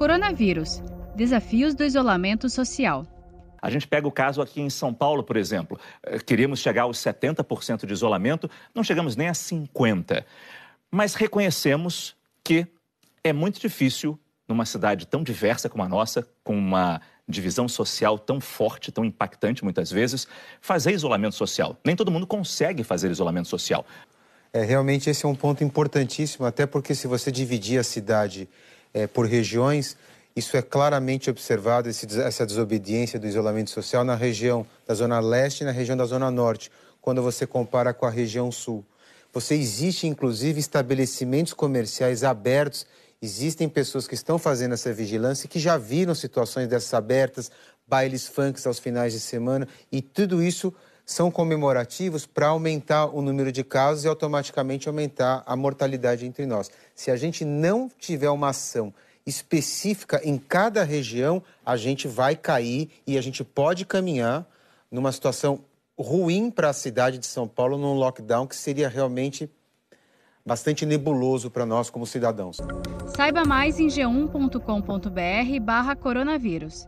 Coronavírus Desafios do isolamento social. A gente pega o caso aqui em São Paulo, por exemplo. Eh, queríamos chegar aos 70% de isolamento, não chegamos nem a 50%. Mas reconhecemos que é muito difícil, numa cidade tão diversa como a nossa, com uma divisão social tão forte, tão impactante muitas vezes, fazer isolamento social. Nem todo mundo consegue fazer isolamento social. É, realmente esse é um ponto importantíssimo, até porque se você dividir a cidade é, por regiões, isso é claramente observado, essa desobediência do isolamento social na região da Zona Leste e na região da Zona Norte, quando você compara com a região Sul. Você existe, inclusive, estabelecimentos comerciais abertos Existem pessoas que estão fazendo essa vigilância que já viram situações dessas abertas, bailes funks aos finais de semana, e tudo isso são comemorativos para aumentar o número de casos e automaticamente aumentar a mortalidade entre nós. Se a gente não tiver uma ação específica em cada região, a gente vai cair e a gente pode caminhar numa situação ruim para a cidade de São Paulo, num lockdown que seria realmente bastante nebuloso para nós como cidadãos. Saiba mais em g1.com.br barra coronavírus.